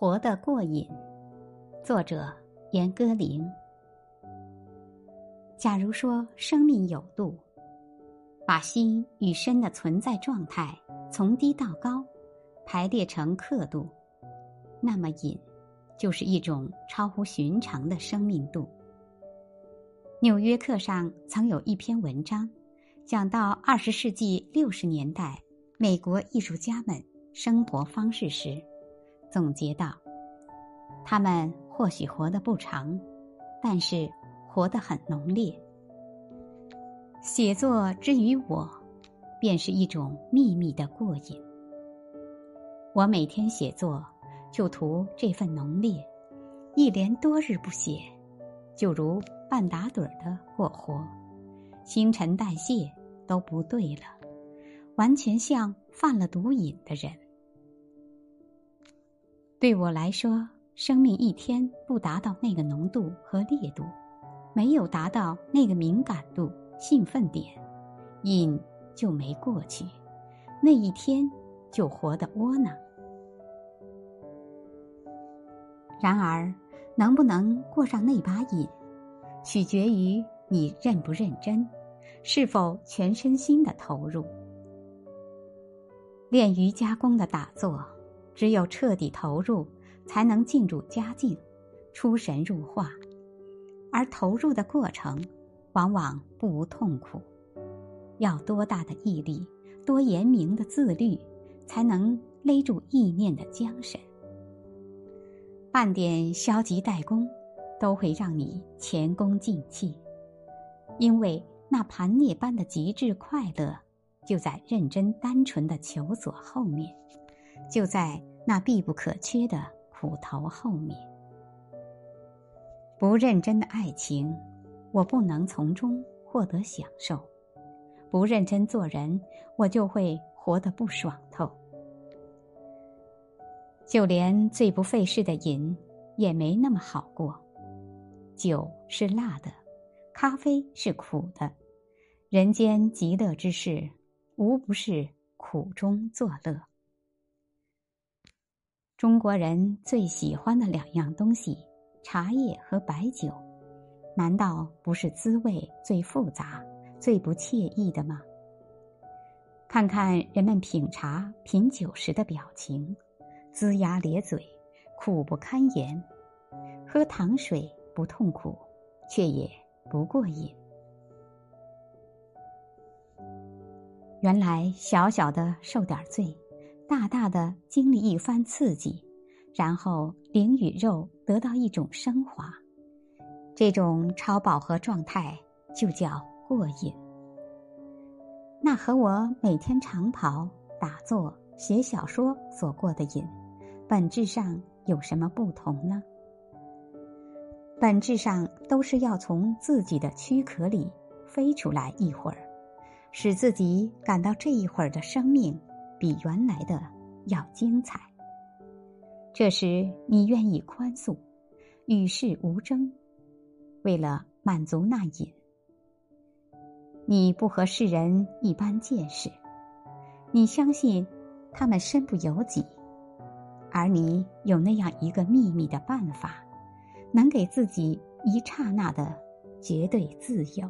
活得过瘾，作者严歌苓。假如说生命有度，把心与身的存在状态从低到高排列成刻度，那么瘾就是一种超乎寻常的生命度。《纽约客》上曾有一篇文章，讲到二十世纪六十年代美国艺术家们生活方式时。总结道：“他们或许活得不长，但是活得很浓烈。写作之于我，便是一种秘密的过瘾。我每天写作，就图这份浓烈；一连多日不写，就如半打盹儿的过活，新陈代谢都不对了，完全像犯了毒瘾的人。”对我来说，生命一天不达到那个浓度和烈度，没有达到那个敏感度、兴奋点，瘾就没过去，那一天就活得窝囊。然而，能不能过上那把瘾，取决于你认不认真，是否全身心的投入。练瑜伽功的打坐。只有彻底投入，才能进入佳境，出神入化。而投入的过程，往往不无痛苦。要多大的毅力，多严明的自律，才能勒住意念的缰绳。半点消极怠工，都会让你前功尽弃。因为那盘涅般的极致快乐，就在认真单纯的求索后面，就在。那必不可缺的苦头后面，不认真的爱情，我不能从中获得享受；不认真做人，我就会活得不爽透。就连最不费事的瘾，也没那么好过。酒是辣的，咖啡是苦的，人间极乐之事，无不是苦中作乐。中国人最喜欢的两样东西，茶叶和白酒，难道不是滋味最复杂、最不惬意的吗？看看人们品茶、品酒时的表情，龇牙咧嘴，苦不堪言；喝糖水不痛苦，却也不过瘾。原来小小的受点罪。大大的经历一番刺激，然后灵与肉得到一种升华，这种超饱和状态就叫过瘾。那和我每天长跑、打坐、写小说所过的瘾，本质上有什么不同呢？本质上都是要从自己的躯壳里飞出来一会儿，使自己感到这一会儿的生命。比原来的要精彩。这时你愿意宽恕，与世无争，为了满足那瘾。你不和世人一般见识，你相信他们身不由己，而你有那样一个秘密的办法，能给自己一刹那的绝对自由。